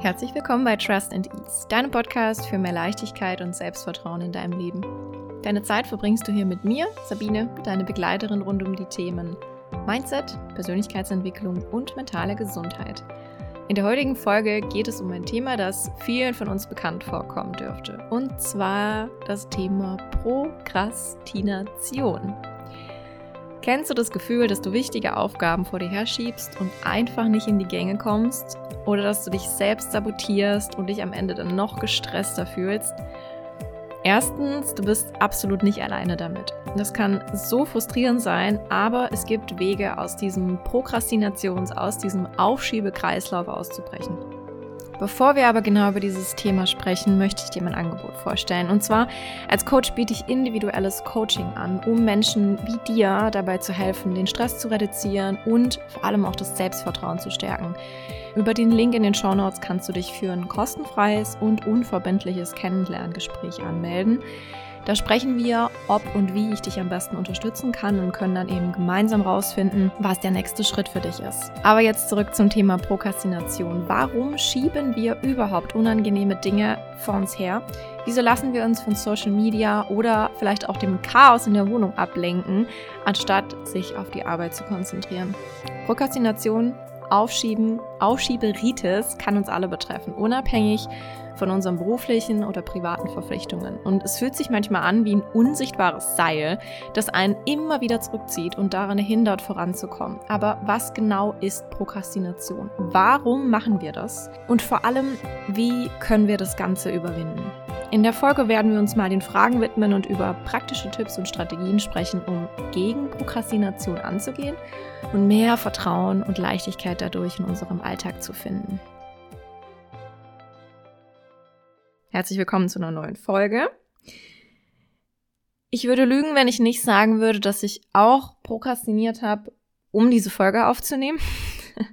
Herzlich willkommen bei Trust and Ease, deinem Podcast für mehr Leichtigkeit und Selbstvertrauen in deinem Leben. Deine Zeit verbringst du hier mit mir, Sabine, deine Begleiterin rund um die Themen Mindset, Persönlichkeitsentwicklung und mentale Gesundheit. In der heutigen Folge geht es um ein Thema, das vielen von uns bekannt vorkommen dürfte. Und zwar das Thema Prokrastination. Kennst du das Gefühl, dass du wichtige Aufgaben vor dir herschiebst und einfach nicht in die Gänge kommst? Oder dass du dich selbst sabotierst und dich am Ende dann noch gestresster fühlst? Erstens, du bist absolut nicht alleine damit. Das kann so frustrierend sein, aber es gibt Wege aus diesem Prokrastinations-, aus diesem Aufschiebekreislauf auszubrechen. Bevor wir aber genau über dieses Thema sprechen, möchte ich dir mein Angebot vorstellen. Und zwar, als Coach biete ich individuelles Coaching an, um Menschen wie dir dabei zu helfen, den Stress zu reduzieren und vor allem auch das Selbstvertrauen zu stärken. Über den Link in den Show Notes kannst du dich für ein kostenfreies und unverbindliches Kennenlerngespräch anmelden. Da sprechen wir, ob und wie ich dich am besten unterstützen kann und können dann eben gemeinsam rausfinden, was der nächste Schritt für dich ist. Aber jetzt zurück zum Thema Prokrastination. Warum schieben wir überhaupt unangenehme Dinge vor uns her? Wieso lassen wir uns von Social Media oder vielleicht auch dem Chaos in der Wohnung ablenken, anstatt sich auf die Arbeit zu konzentrieren? Prokrastination Aufschieben, Aufschieberitis kann uns alle betreffen, unabhängig von unseren beruflichen oder privaten Verpflichtungen. Und es fühlt sich manchmal an wie ein unsichtbares Seil, das einen immer wieder zurückzieht und daran hindert, voranzukommen. Aber was genau ist Prokrastination? Warum machen wir das? Und vor allem, wie können wir das Ganze überwinden? In der Folge werden wir uns mal den Fragen widmen und über praktische Tipps und Strategien sprechen, um gegen Prokrastination anzugehen und mehr Vertrauen und Leichtigkeit dadurch in unserem Alltag zu finden. Herzlich willkommen zu einer neuen Folge. Ich würde lügen, wenn ich nicht sagen würde, dass ich auch prokrastiniert habe, um diese Folge aufzunehmen.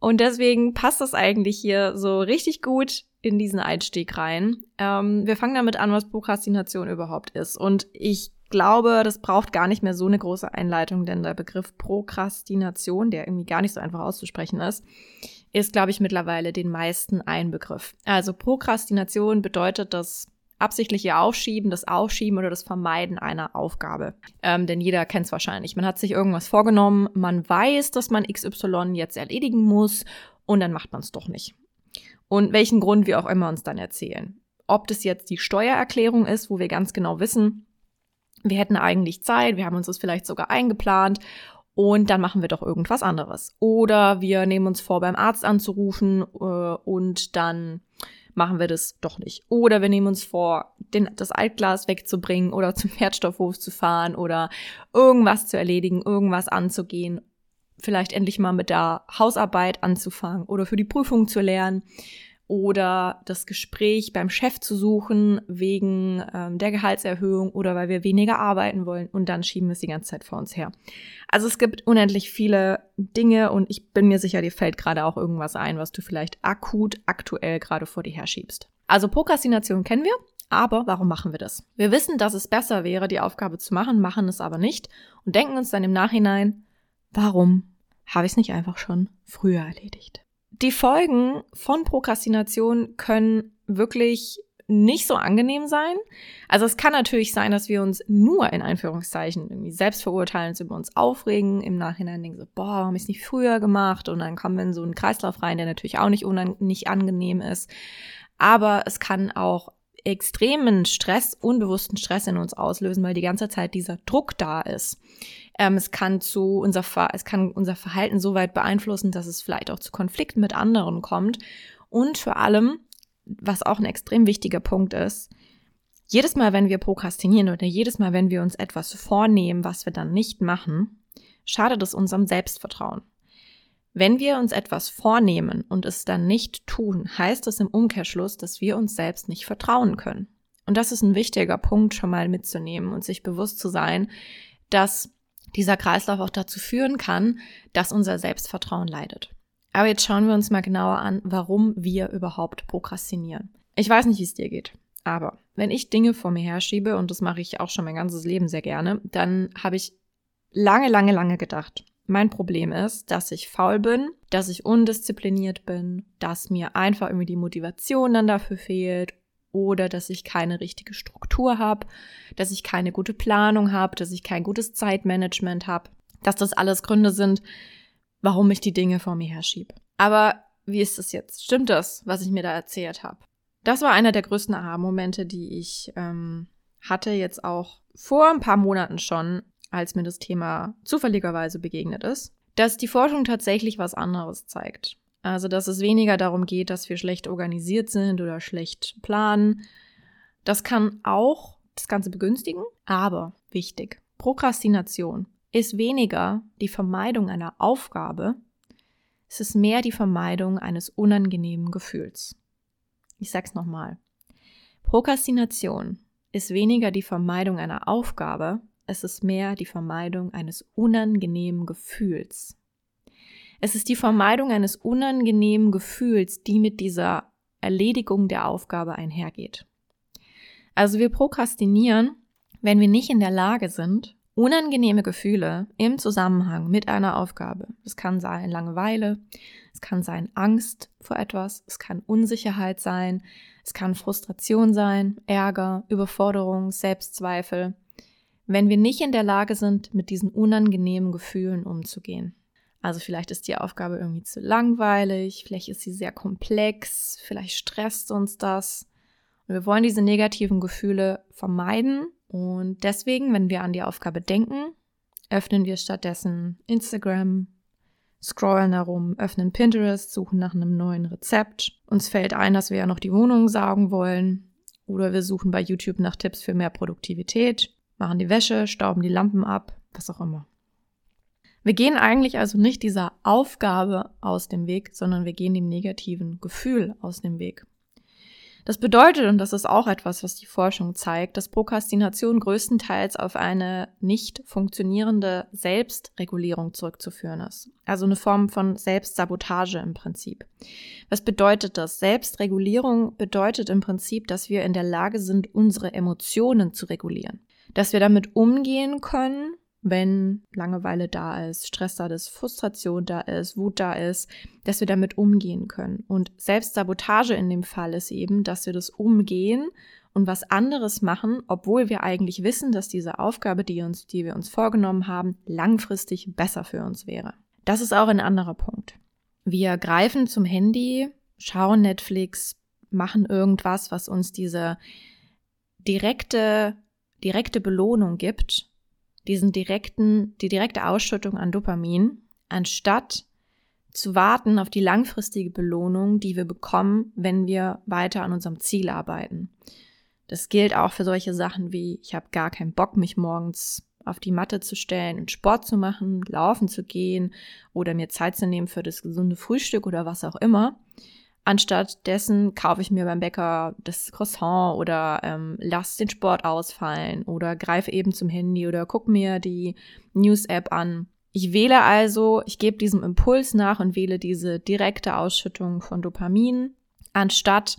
Und deswegen passt das eigentlich hier so richtig gut in diesen Einstieg rein. Ähm, wir fangen damit an, was Prokrastination überhaupt ist. Und ich glaube, das braucht gar nicht mehr so eine große Einleitung, denn der Begriff Prokrastination, der irgendwie gar nicht so einfach auszusprechen ist, ist, glaube ich, mittlerweile den meisten ein Begriff. Also Prokrastination bedeutet das absichtliche Aufschieben, das Aufschieben oder das Vermeiden einer Aufgabe. Ähm, denn jeder kennt es wahrscheinlich. Man hat sich irgendwas vorgenommen, man weiß, dass man XY jetzt erledigen muss und dann macht man es doch nicht. Und welchen Grund wir auch immer uns dann erzählen. Ob das jetzt die Steuererklärung ist, wo wir ganz genau wissen, wir hätten eigentlich Zeit, wir haben uns das vielleicht sogar eingeplant und dann machen wir doch irgendwas anderes. Oder wir nehmen uns vor, beim Arzt anzurufen äh, und dann machen wir das doch nicht. Oder wir nehmen uns vor, den, das Altglas wegzubringen oder zum Wertstoffhof zu fahren oder irgendwas zu erledigen, irgendwas anzugehen. Vielleicht endlich mal mit der Hausarbeit anzufangen oder für die Prüfung zu lernen oder das Gespräch beim Chef zu suchen wegen ähm, der Gehaltserhöhung oder weil wir weniger arbeiten wollen und dann schieben wir es die ganze Zeit vor uns her. Also es gibt unendlich viele Dinge und ich bin mir sicher, dir fällt gerade auch irgendwas ein, was du vielleicht akut aktuell gerade vor dir herschiebst. Also Prokrastination kennen wir, aber warum machen wir das? Wir wissen, dass es besser wäre, die Aufgabe zu machen, machen es aber nicht und denken uns dann im Nachhinein, warum habe ich es nicht einfach schon früher erledigt? Die Folgen von Prokrastination können wirklich nicht so angenehm sein. Also es kann natürlich sein, dass wir uns nur in Einführungszeichen irgendwie selbst verurteilen, uns über uns aufregen, im Nachhinein denken so, boah, warum habe ich es nicht früher gemacht? Und dann kommen wir in so einen Kreislauf rein, der natürlich auch nicht, nicht angenehm ist. Aber es kann auch extremen Stress, unbewussten Stress in uns auslösen, weil die ganze Zeit dieser Druck da ist. Ähm, es kann zu unser, es kann unser Verhalten so weit beeinflussen, dass es vielleicht auch zu Konflikten mit anderen kommt. Und vor allem, was auch ein extrem wichtiger Punkt ist, jedes Mal, wenn wir prokrastinieren oder jedes Mal, wenn wir uns etwas vornehmen, was wir dann nicht machen, schadet es unserem Selbstvertrauen. Wenn wir uns etwas vornehmen und es dann nicht tun, heißt es im Umkehrschluss, dass wir uns selbst nicht vertrauen können. Und das ist ein wichtiger Punkt schon mal mitzunehmen und sich bewusst zu sein, dass dieser Kreislauf auch dazu führen kann, dass unser Selbstvertrauen leidet. Aber jetzt schauen wir uns mal genauer an, warum wir überhaupt prokrastinieren. Ich weiß nicht, wie es dir geht, aber wenn ich Dinge vor mir herschiebe, und das mache ich auch schon mein ganzes Leben sehr gerne, dann habe ich lange, lange, lange gedacht, Mein Problem ist, dass ich faul bin, dass ich undiszipliniert bin, dass mir einfach irgendwie die Motivation dann dafür fehlt oder dass ich keine richtige Struktur habe, dass ich keine gute Planung habe, dass ich kein gutes Zeitmanagement habe, dass das alles Gründe sind, warum ich die Dinge vor mir herschiebe. Aber wie ist das jetzt? Stimmt das, was ich mir da erzählt habe? Das war einer der größten Aha-Momente, die ich ähm, hatte jetzt auch vor ein paar Monaten schon, als mir das Thema zufälligerweise begegnet ist, dass die Forschung tatsächlich was anderes zeigt. Also, dass es weniger darum geht, dass wir schlecht organisiert sind oder schlecht planen. Das kann auch das Ganze begünstigen, aber wichtig. Prokrastination ist weniger die Vermeidung einer Aufgabe, es ist mehr die Vermeidung eines unangenehmen Gefühls. Ich sag's nochmal. Prokrastination ist weniger die Vermeidung einer Aufgabe, es ist mehr die Vermeidung eines unangenehmen Gefühls. Es ist die Vermeidung eines unangenehmen Gefühls, die mit dieser Erledigung der Aufgabe einhergeht. Also wir prokrastinieren, wenn wir nicht in der Lage sind, unangenehme Gefühle im Zusammenhang mit einer Aufgabe. Es kann sein Langeweile, es kann sein Angst vor etwas, es kann Unsicherheit sein, es kann Frustration sein, Ärger, Überforderung, Selbstzweifel, wenn wir nicht in der Lage sind, mit diesen unangenehmen Gefühlen umzugehen. Also vielleicht ist die Aufgabe irgendwie zu langweilig, vielleicht ist sie sehr komplex, vielleicht stresst uns das. Und wir wollen diese negativen Gefühle vermeiden. Und deswegen, wenn wir an die Aufgabe denken, öffnen wir stattdessen Instagram, scrollen herum, öffnen Pinterest, suchen nach einem neuen Rezept. Uns fällt ein, dass wir ja noch die Wohnung saugen wollen. Oder wir suchen bei YouTube nach Tipps für mehr Produktivität, machen die Wäsche, stauben die Lampen ab, was auch immer. Wir gehen eigentlich also nicht dieser Aufgabe aus dem Weg, sondern wir gehen dem negativen Gefühl aus dem Weg. Das bedeutet, und das ist auch etwas, was die Forschung zeigt, dass Prokrastination größtenteils auf eine nicht funktionierende Selbstregulierung zurückzuführen ist. Also eine Form von Selbstsabotage im Prinzip. Was bedeutet das? Selbstregulierung bedeutet im Prinzip, dass wir in der Lage sind, unsere Emotionen zu regulieren. Dass wir damit umgehen können, wenn Langeweile da ist, Stress da ist, Frustration da ist, Wut da ist, dass wir damit umgehen können. Und Selbstsabotage in dem Fall ist eben, dass wir das umgehen und was anderes machen, obwohl wir eigentlich wissen, dass diese Aufgabe, die, uns, die wir uns vorgenommen haben, langfristig besser für uns wäre. Das ist auch ein anderer Punkt. Wir greifen zum Handy, schauen Netflix, machen irgendwas, was uns diese direkte, direkte Belohnung gibt diesen direkten, die direkte Ausschüttung an Dopamin, anstatt zu warten auf die langfristige Belohnung, die wir bekommen, wenn wir weiter an unserem Ziel arbeiten. Das gilt auch für solche Sachen wie, ich habe gar keinen Bock, mich morgens auf die Matte zu stellen und Sport zu machen, laufen zu gehen oder mir Zeit zu nehmen für das gesunde Frühstück oder was auch immer. Anstatt dessen kaufe ich mir beim Bäcker das Croissant oder ähm, lass den Sport ausfallen oder greife eben zum Handy oder guck mir die News-App an. Ich wähle also, ich gebe diesem Impuls nach und wähle diese direkte Ausschüttung von Dopamin, anstatt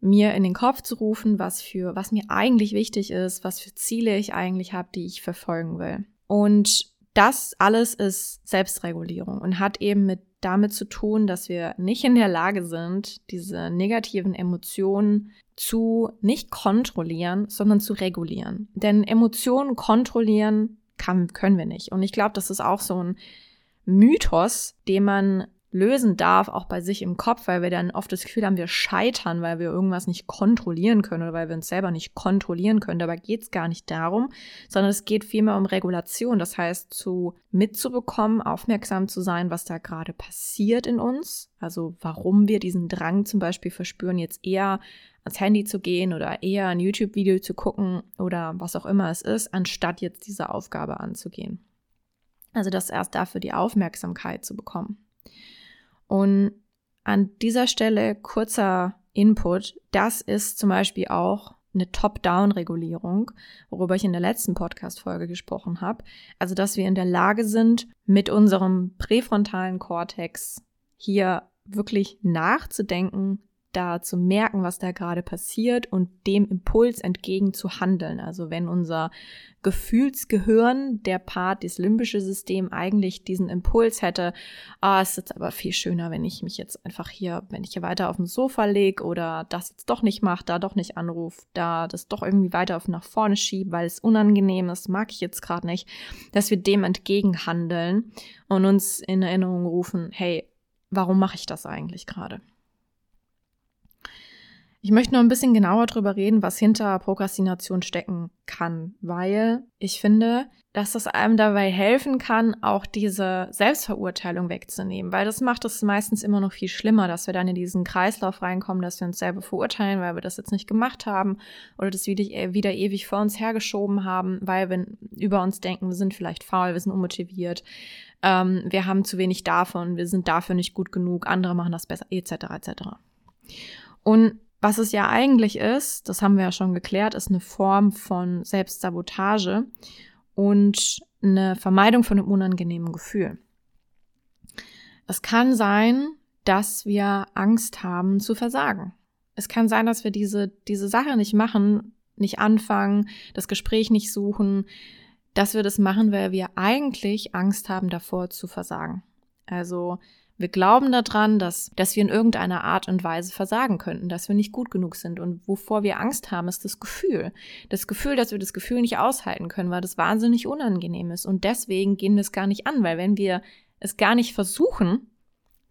mir in den Kopf zu rufen, was für, was mir eigentlich wichtig ist, was für Ziele ich eigentlich habe, die ich verfolgen will. Und das alles ist Selbstregulierung und hat eben mit damit zu tun, dass wir nicht in der Lage sind, diese negativen Emotionen zu nicht kontrollieren, sondern zu regulieren. Denn Emotionen kontrollieren kann, können wir nicht. Und ich glaube, das ist auch so ein Mythos, den man lösen darf, auch bei sich im Kopf, weil wir dann oft das Gefühl haben, wir scheitern, weil wir irgendwas nicht kontrollieren können oder weil wir uns selber nicht kontrollieren können. Dabei geht es gar nicht darum, sondern es geht vielmehr um Regulation. Das heißt, zu mitzubekommen, aufmerksam zu sein, was da gerade passiert in uns. Also warum wir diesen Drang zum Beispiel verspüren, jetzt eher ans Handy zu gehen oder eher ein YouTube-Video zu gucken oder was auch immer es ist, anstatt jetzt diese Aufgabe anzugehen. Also das erst dafür die Aufmerksamkeit zu bekommen. Und an dieser Stelle kurzer Input. Das ist zum Beispiel auch eine Top-Down-Regulierung, worüber ich in der letzten Podcast-Folge gesprochen habe. Also, dass wir in der Lage sind, mit unserem präfrontalen Kortex hier wirklich nachzudenken, da zu merken, was da gerade passiert und dem Impuls entgegen zu handeln. Also wenn unser Gefühlsgehirn, der Part, das limbische System eigentlich diesen Impuls hätte, ah, es ist aber viel schöner, wenn ich mich jetzt einfach hier, wenn ich hier weiter auf dem Sofa lege oder das jetzt doch nicht mache, da doch nicht anrufe, da das doch irgendwie weiter auf nach vorne schiebe, weil es unangenehm ist, mag ich jetzt gerade nicht, dass wir dem entgegen handeln und uns in Erinnerung rufen, hey, warum mache ich das eigentlich gerade? Ich möchte noch ein bisschen genauer darüber reden, was hinter Prokrastination stecken kann, weil ich finde, dass das einem dabei helfen kann, auch diese Selbstverurteilung wegzunehmen, weil das macht es meistens immer noch viel schlimmer, dass wir dann in diesen Kreislauf reinkommen, dass wir uns selber verurteilen, weil wir das jetzt nicht gemacht haben oder das wieder, wieder ewig vor uns hergeschoben haben, weil wir über uns denken, wir sind vielleicht faul, wir sind unmotiviert, ähm, wir haben zu wenig davon, wir sind dafür nicht gut genug, andere machen das besser, etc. etc. Und was es ja eigentlich ist, das haben wir ja schon geklärt, ist eine Form von Selbstsabotage und eine Vermeidung von einem unangenehmen Gefühl. Es kann sein, dass wir Angst haben zu versagen. Es kann sein, dass wir diese, diese Sache nicht machen, nicht anfangen, das Gespräch nicht suchen, dass wir das machen, weil wir eigentlich Angst haben davor zu versagen. Also wir glauben daran, dass, dass wir in irgendeiner Art und Weise versagen könnten, dass wir nicht gut genug sind. Und wovor wir Angst haben, ist das Gefühl. Das Gefühl, dass wir das Gefühl nicht aushalten können, weil das wahnsinnig unangenehm ist. Und deswegen gehen wir es gar nicht an, weil wenn wir es gar nicht versuchen,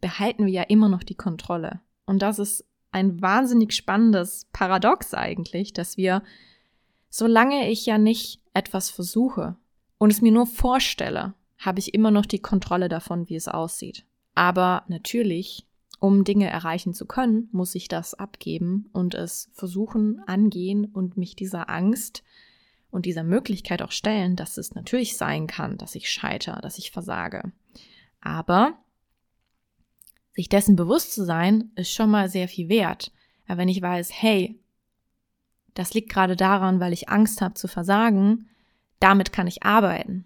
behalten wir ja immer noch die Kontrolle. Und das ist ein wahnsinnig spannendes Paradox eigentlich, dass wir, solange ich ja nicht etwas versuche und es mir nur vorstelle, habe ich immer noch die Kontrolle davon, wie es aussieht. Aber natürlich, um Dinge erreichen zu können, muss ich das abgeben und es versuchen, angehen und mich dieser Angst und dieser Möglichkeit auch stellen, dass es natürlich sein kann, dass ich scheitere, dass ich versage. Aber sich dessen bewusst zu sein, ist schon mal sehr viel wert. Aber wenn ich weiß, hey, das liegt gerade daran, weil ich Angst habe zu versagen, damit kann ich arbeiten,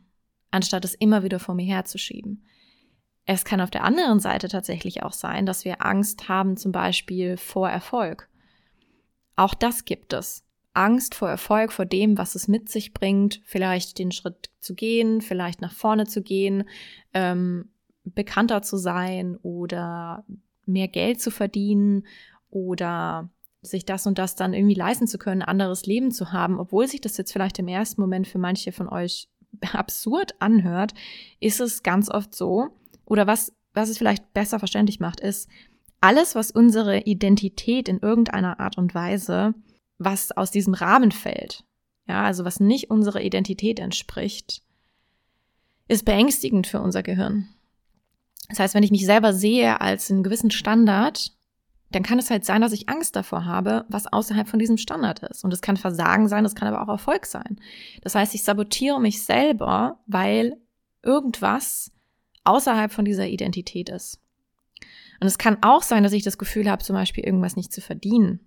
anstatt es immer wieder vor mir herzuschieben. Es kann auf der anderen Seite tatsächlich auch sein, dass wir Angst haben, zum Beispiel vor Erfolg. Auch das gibt es. Angst vor Erfolg, vor dem, was es mit sich bringt, vielleicht den Schritt zu gehen, vielleicht nach vorne zu gehen, ähm, bekannter zu sein oder mehr Geld zu verdienen oder sich das und das dann irgendwie leisten zu können, ein anderes Leben zu haben, obwohl sich das jetzt vielleicht im ersten Moment für manche von euch absurd anhört, ist es ganz oft so, oder was, was es vielleicht besser verständlich macht, ist, alles, was unsere Identität in irgendeiner Art und Weise, was aus diesem Rahmen fällt, ja, also was nicht unserer Identität entspricht, ist beängstigend für unser Gehirn. Das heißt, wenn ich mich selber sehe als einen gewissen Standard, dann kann es halt sein, dass ich Angst davor habe, was außerhalb von diesem Standard ist. Und es kann Versagen sein, das kann aber auch Erfolg sein. Das heißt, ich sabotiere mich selber, weil irgendwas außerhalb von dieser Identität ist. Und es kann auch sein, dass ich das Gefühl habe, zum Beispiel irgendwas nicht zu verdienen.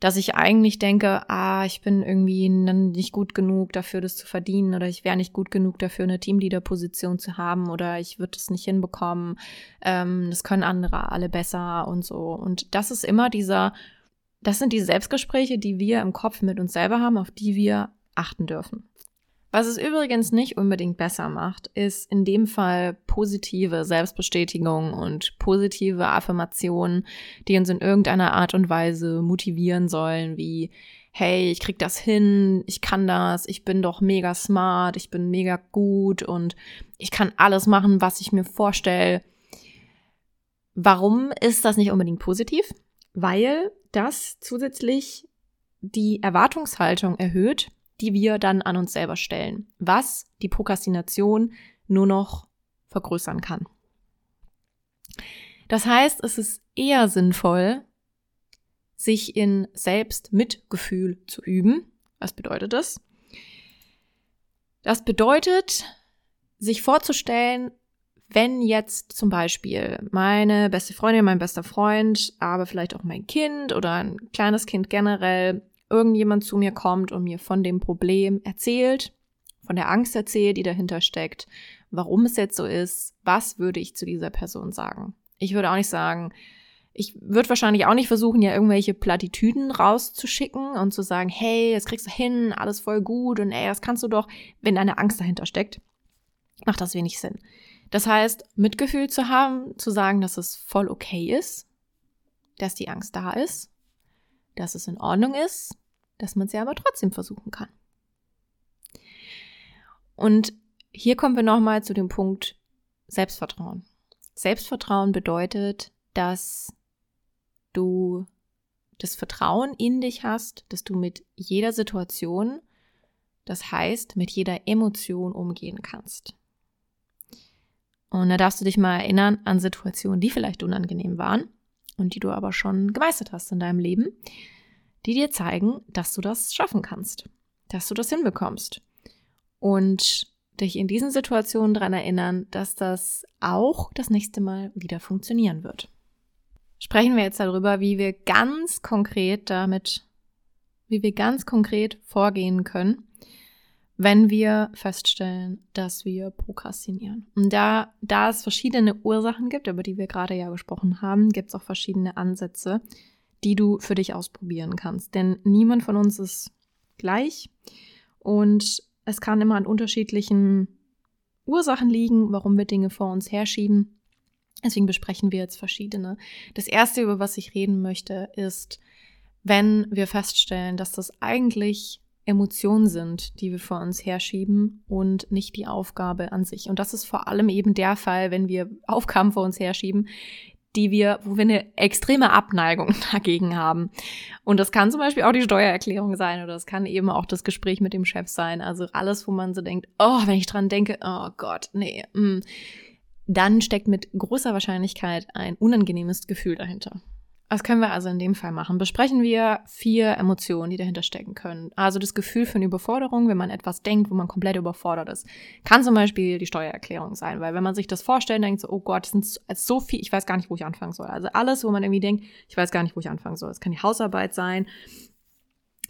Dass ich eigentlich denke, ah, ich bin irgendwie nicht gut genug dafür, das zu verdienen, oder ich wäre nicht gut genug dafür, eine Teamleader-Position zu haben, oder ich würde es nicht hinbekommen, ähm, das können andere alle besser und so. Und das ist immer dieser, das sind die Selbstgespräche, die wir im Kopf mit uns selber haben, auf die wir achten dürfen. Was es übrigens nicht unbedingt besser macht, ist in dem Fall positive Selbstbestätigung und positive Affirmationen, die uns in irgendeiner Art und Weise motivieren sollen, wie hey, ich krieg das hin, ich kann das, ich bin doch mega smart, ich bin mega gut und ich kann alles machen, was ich mir vorstelle. Warum ist das nicht unbedingt positiv? Weil das zusätzlich die Erwartungshaltung erhöht, die wir dann an uns selber stellen, was die Prokrastination nur noch vergrößern kann. Das heißt, es ist eher sinnvoll, sich in Selbstmitgefühl zu üben. Was bedeutet das? Das bedeutet, sich vorzustellen, wenn jetzt zum Beispiel meine beste Freundin, mein bester Freund, aber vielleicht auch mein Kind oder ein kleines Kind generell irgendjemand zu mir kommt und mir von dem Problem erzählt, von der Angst erzählt, die dahinter steckt, warum es jetzt so ist, was würde ich zu dieser Person sagen? Ich würde auch nicht sagen, Ich würde wahrscheinlich auch nicht versuchen, ja irgendwelche Plattitüden rauszuschicken und zu sagen, hey, das kriegst du hin, alles voll gut und ey, das kannst du doch, wenn eine Angst dahinter steckt, macht das wenig Sinn. Das heißt, Mitgefühl zu haben, zu sagen, dass es voll okay ist, dass die Angst da ist, dass es in Ordnung ist, dass man sie aber trotzdem versuchen kann. Und hier kommen wir nochmal zu dem Punkt Selbstvertrauen. Selbstvertrauen bedeutet, dass du das Vertrauen in dich hast, dass du mit jeder Situation, das heißt mit jeder Emotion umgehen kannst. Und da darfst du dich mal erinnern an Situationen, die vielleicht unangenehm waren und die du aber schon gemeistert hast in deinem Leben, die dir zeigen, dass du das schaffen kannst, dass du das hinbekommst. Und dich in diesen Situationen daran erinnern, dass das auch das nächste Mal wieder funktionieren wird sprechen wir jetzt darüber, wie wir ganz konkret damit, wie wir ganz konkret vorgehen können, wenn wir feststellen, dass wir prokrastinieren. Und da, da es verschiedene Ursachen gibt, über die wir gerade ja gesprochen haben, gibt es auch verschiedene Ansätze, die du für dich ausprobieren kannst. Denn niemand von uns ist gleich und es kann immer an unterschiedlichen Ursachen liegen, warum wir Dinge vor uns herschieben. Deswegen besprechen wir jetzt verschiedene. Das erste, über was ich reden möchte, ist, wenn wir feststellen, dass das eigentlich Emotionen sind, die wir vor uns herschieben und nicht die Aufgabe an sich. Und das ist vor allem eben der Fall, wenn wir Aufgaben vor uns herschieben, die wir, wo wir eine extreme Abneigung dagegen haben. Und das kann zum Beispiel auch die Steuererklärung sein oder das kann eben auch das Gespräch mit dem Chef sein. Also alles, wo man so denkt, oh, wenn ich dran denke, oh Gott, nee, mm, dann steckt mit großer Wahrscheinlichkeit ein unangenehmes Gefühl dahinter. Was können wir also in dem Fall machen? Besprechen wir vier Emotionen, die dahinter stecken können. Also das Gefühl von Überforderung, wenn man etwas denkt, wo man komplett überfordert ist. Kann zum Beispiel die Steuererklärung sein, weil wenn man sich das vorstellt, denkt so, oh Gott, das sind so viel, ich weiß gar nicht, wo ich anfangen soll. Also alles, wo man irgendwie denkt, ich weiß gar nicht, wo ich anfangen soll. Es kann die Hausarbeit sein,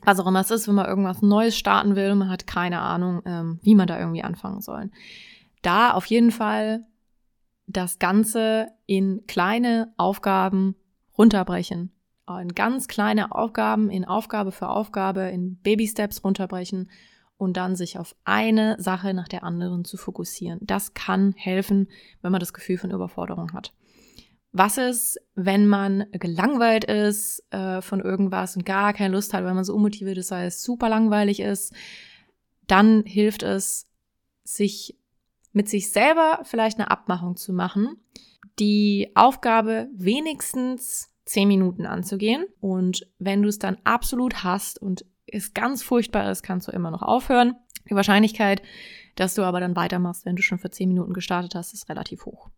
was auch immer es ist, wenn man irgendwas Neues starten will, man hat keine Ahnung, ähm, wie man da irgendwie anfangen soll. Da auf jeden Fall das Ganze in kleine Aufgaben runterbrechen. In ganz kleine Aufgaben, in Aufgabe für Aufgabe, in Baby-Steps runterbrechen und dann sich auf eine Sache nach der anderen zu fokussieren. Das kann helfen, wenn man das Gefühl von Überforderung hat. Was ist, wenn man gelangweilt ist äh, von irgendwas und gar keine Lust hat, weil man so unmotiviert ist, weil es super langweilig ist? Dann hilft es, sich mit sich selber vielleicht eine Abmachung zu machen, die Aufgabe wenigstens zehn Minuten anzugehen. Und wenn du es dann absolut hast und es ganz furchtbar ist, kannst du immer noch aufhören. Die Wahrscheinlichkeit, dass du aber dann weitermachst, wenn du schon für zehn Minuten gestartet hast, ist relativ hoch.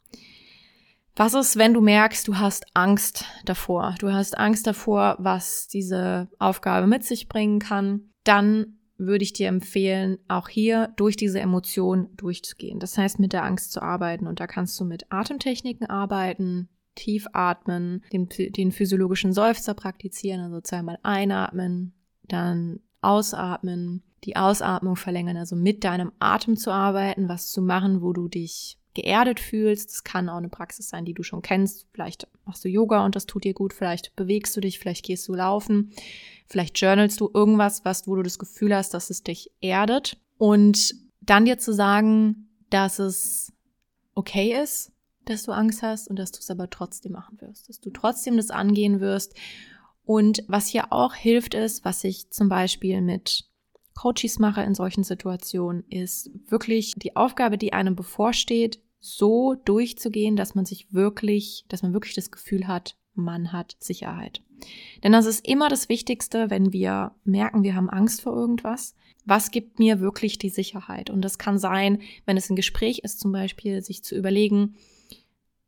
Was ist, wenn du merkst, du hast Angst davor? Du hast Angst davor, was diese Aufgabe mit sich bringen kann? Dann würde ich dir empfehlen, auch hier durch diese Emotion durchzugehen. Das heißt, mit der Angst zu arbeiten. Und da kannst du mit Atemtechniken arbeiten, tief atmen, den, den physiologischen Seufzer praktizieren, also zweimal einatmen, dann ausatmen, die Ausatmung verlängern, also mit deinem Atem zu arbeiten, was zu machen, wo du dich geerdet fühlst. Das kann auch eine Praxis sein, die du schon kennst. Vielleicht machst du Yoga und das tut dir gut. Vielleicht bewegst du dich, vielleicht gehst du laufen. Vielleicht journalst du irgendwas, was, wo du das Gefühl hast, dass es dich erdet. Und dann dir zu sagen, dass es okay ist, dass du Angst hast und dass du es aber trotzdem machen wirst, dass du trotzdem das angehen wirst. Und was hier auch hilft, ist, was ich zum Beispiel mit Coaches mache in solchen Situationen, ist wirklich die Aufgabe, die einem bevorsteht, so durchzugehen, dass man sich wirklich, dass man wirklich das Gefühl hat, man hat Sicherheit. Denn das ist immer das Wichtigste, wenn wir merken, wir haben Angst vor irgendwas. Was gibt mir wirklich die Sicherheit? Und das kann sein, wenn es ein Gespräch ist, zum Beispiel, sich zu überlegen,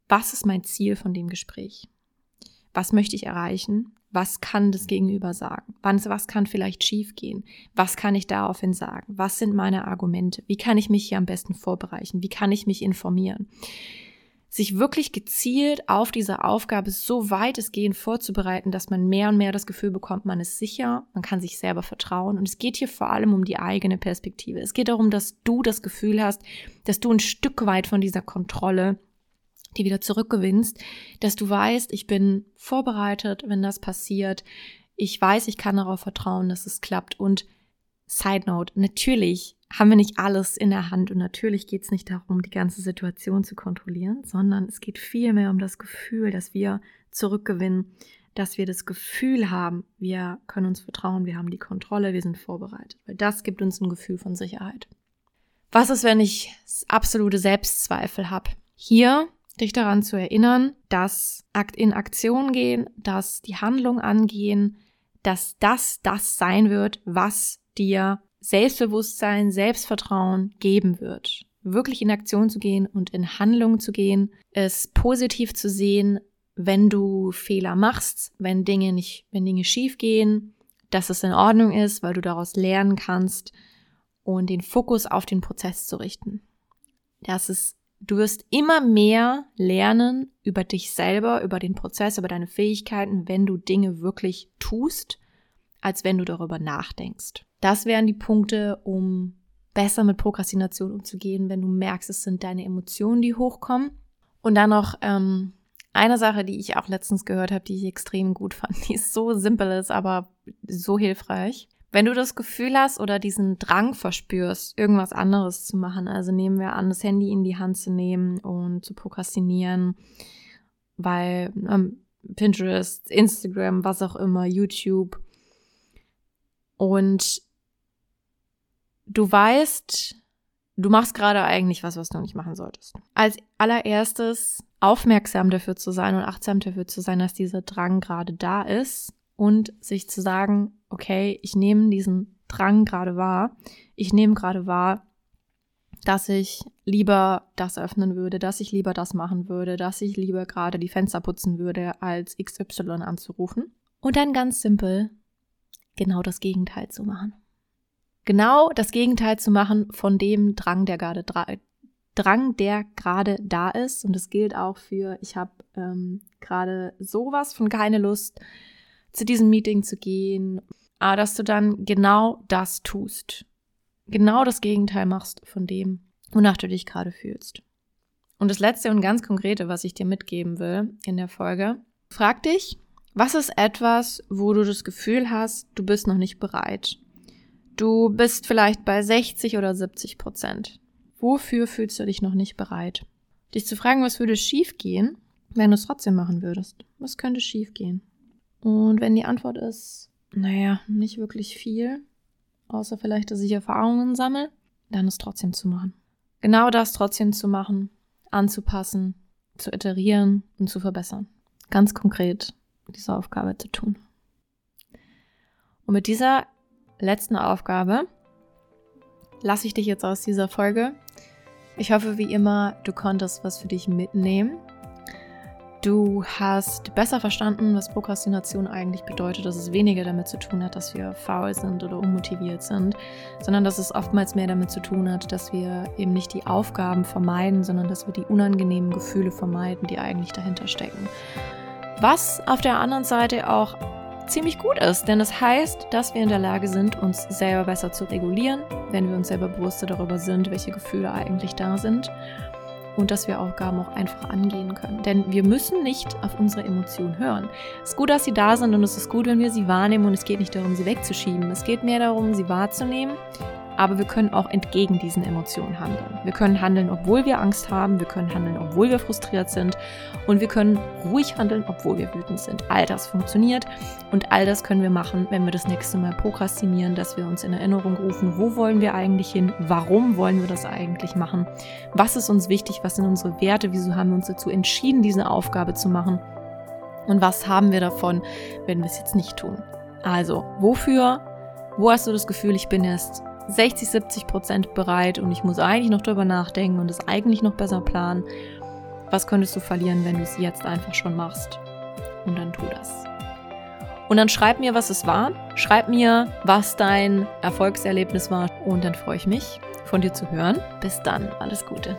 was ist mein Ziel von dem Gespräch? Was möchte ich erreichen? Was kann das Gegenüber sagen? Was kann vielleicht schiefgehen? Was kann ich daraufhin sagen? Was sind meine Argumente? Wie kann ich mich hier am besten vorbereiten? Wie kann ich mich informieren? Sich wirklich gezielt auf diese Aufgabe so weitestgehend vorzubereiten, dass man mehr und mehr das Gefühl bekommt, man ist sicher, man kann sich selber vertrauen. Und es geht hier vor allem um die eigene Perspektive. Es geht darum, dass du das Gefühl hast, dass du ein Stück weit von dieser Kontrolle die wieder zurückgewinnst, dass du weißt, ich bin vorbereitet, wenn das passiert. Ich weiß, ich kann darauf vertrauen, dass es klappt. Und Side Note, natürlich haben wir nicht alles in der Hand und natürlich geht es nicht darum, die ganze Situation zu kontrollieren, sondern es geht vielmehr um das Gefühl, dass wir zurückgewinnen, dass wir das Gefühl haben, wir können uns vertrauen, wir haben die Kontrolle, wir sind vorbereitet, weil das gibt uns ein Gefühl von Sicherheit. Was ist, wenn ich absolute Selbstzweifel habe? Hier dich daran zu erinnern, dass in Aktion gehen, dass die Handlung angehen, dass das das sein wird, was dir Selbstbewusstsein, Selbstvertrauen geben wird. Wirklich in Aktion zu gehen und in Handlung zu gehen, es positiv zu sehen, wenn du Fehler machst, wenn Dinge nicht, wenn Dinge schief gehen, dass es in Ordnung ist, weil du daraus lernen kannst und den Fokus auf den Prozess zu richten. Das ist Du wirst immer mehr lernen über dich selber, über den Prozess, über deine Fähigkeiten, wenn du Dinge wirklich tust, als wenn du darüber nachdenkst. Das wären die Punkte, um besser mit Prokrastination umzugehen, wenn du merkst, es sind deine Emotionen, die hochkommen. Und dann noch ähm, eine Sache, die ich auch letztens gehört habe, die ich extrem gut fand, die ist so simpel ist, aber so hilfreich. Wenn du das Gefühl hast oder diesen Drang verspürst, irgendwas anderes zu machen, also nehmen wir an, das Handy in die Hand zu nehmen und zu prokrastinieren, weil ähm, Pinterest, Instagram, was auch immer, YouTube. Und du weißt, du machst gerade eigentlich was, was du nicht machen solltest. Als allererstes aufmerksam dafür zu sein und achtsam dafür zu sein, dass dieser Drang gerade da ist und sich zu sagen, okay, ich nehme diesen Drang gerade wahr. Ich nehme gerade wahr, dass ich lieber das öffnen würde, dass ich lieber das machen würde, dass ich lieber gerade die Fenster putzen würde, als XY anzurufen. Und dann ganz simpel genau das Gegenteil zu machen. Genau das Gegenteil zu machen von dem Drang, der gerade Drang, der gerade da ist. Und das gilt auch für, ich habe ähm, gerade sowas von keine Lust, zu diesem Meeting zu gehen aber dass du dann genau das tust. Genau das Gegenteil machst von dem, wonach du dich gerade fühlst. Und das letzte und ganz konkrete, was ich dir mitgeben will in der Folge, frag dich, was ist etwas, wo du das Gefühl hast, du bist noch nicht bereit? Du bist vielleicht bei 60 oder 70 Prozent. Wofür fühlst du dich noch nicht bereit? Dich zu fragen, was würde schief gehen, wenn du es trotzdem machen würdest? Was könnte schief gehen? Und wenn die Antwort ist, naja, nicht wirklich viel. Außer vielleicht, dass ich Erfahrungen sammle. Dann ist trotzdem zu machen. Genau das trotzdem zu machen, anzupassen, zu iterieren und zu verbessern. Ganz konkret diese Aufgabe zu tun. Und mit dieser letzten Aufgabe lasse ich dich jetzt aus dieser Folge. Ich hoffe, wie immer, du konntest was für dich mitnehmen Du hast besser verstanden, was Prokrastination eigentlich bedeutet, dass es weniger damit zu tun hat, dass wir faul sind oder unmotiviert sind, sondern dass es oftmals mehr damit zu tun hat, dass wir eben nicht die Aufgaben vermeiden, sondern dass wir die unangenehmen Gefühle vermeiden, die eigentlich dahinter stecken. Was auf der anderen Seite auch ziemlich gut ist, denn es das heißt, dass wir in der Lage sind, uns selber besser zu regulieren, wenn wir uns selber bewusster darüber sind, welche Gefühle eigentlich da sind und dass wir Aufgaben auch einfach angehen können. Denn wir müssen nicht auf unsere Emotionen hören. Es ist gut, dass sie da sind und es ist gut, wenn wir sie wahrnehmen und es geht nicht darum, sie wegzuschieben. Es geht mehr darum, sie wahrzunehmen aber wir können auch entgegen diesen Emotionen handeln. Wir können handeln, obwohl wir Angst haben, wir können handeln, obwohl wir frustriert sind und wir können ruhig handeln, obwohl wir wütend sind. All das funktioniert und all das können wir machen, wenn wir das nächste Mal prokrastinieren, dass wir uns in Erinnerung rufen, wo wollen wir eigentlich hin, warum wollen wir das eigentlich machen, was ist uns wichtig, was sind unsere Werte, wieso haben wir uns dazu entschieden, diese Aufgabe zu machen und was haben wir davon, wenn wir es jetzt nicht tun. Also, wofür, wo hast du das Gefühl, ich bin erst 60, 70 Prozent bereit und ich muss eigentlich noch drüber nachdenken und es eigentlich noch besser planen. Was könntest du verlieren, wenn du es jetzt einfach schon machst? Und dann tu das. Und dann schreib mir, was es war. Schreib mir, was dein Erfolgserlebnis war. Und dann freue ich mich, von dir zu hören. Bis dann. Alles Gute.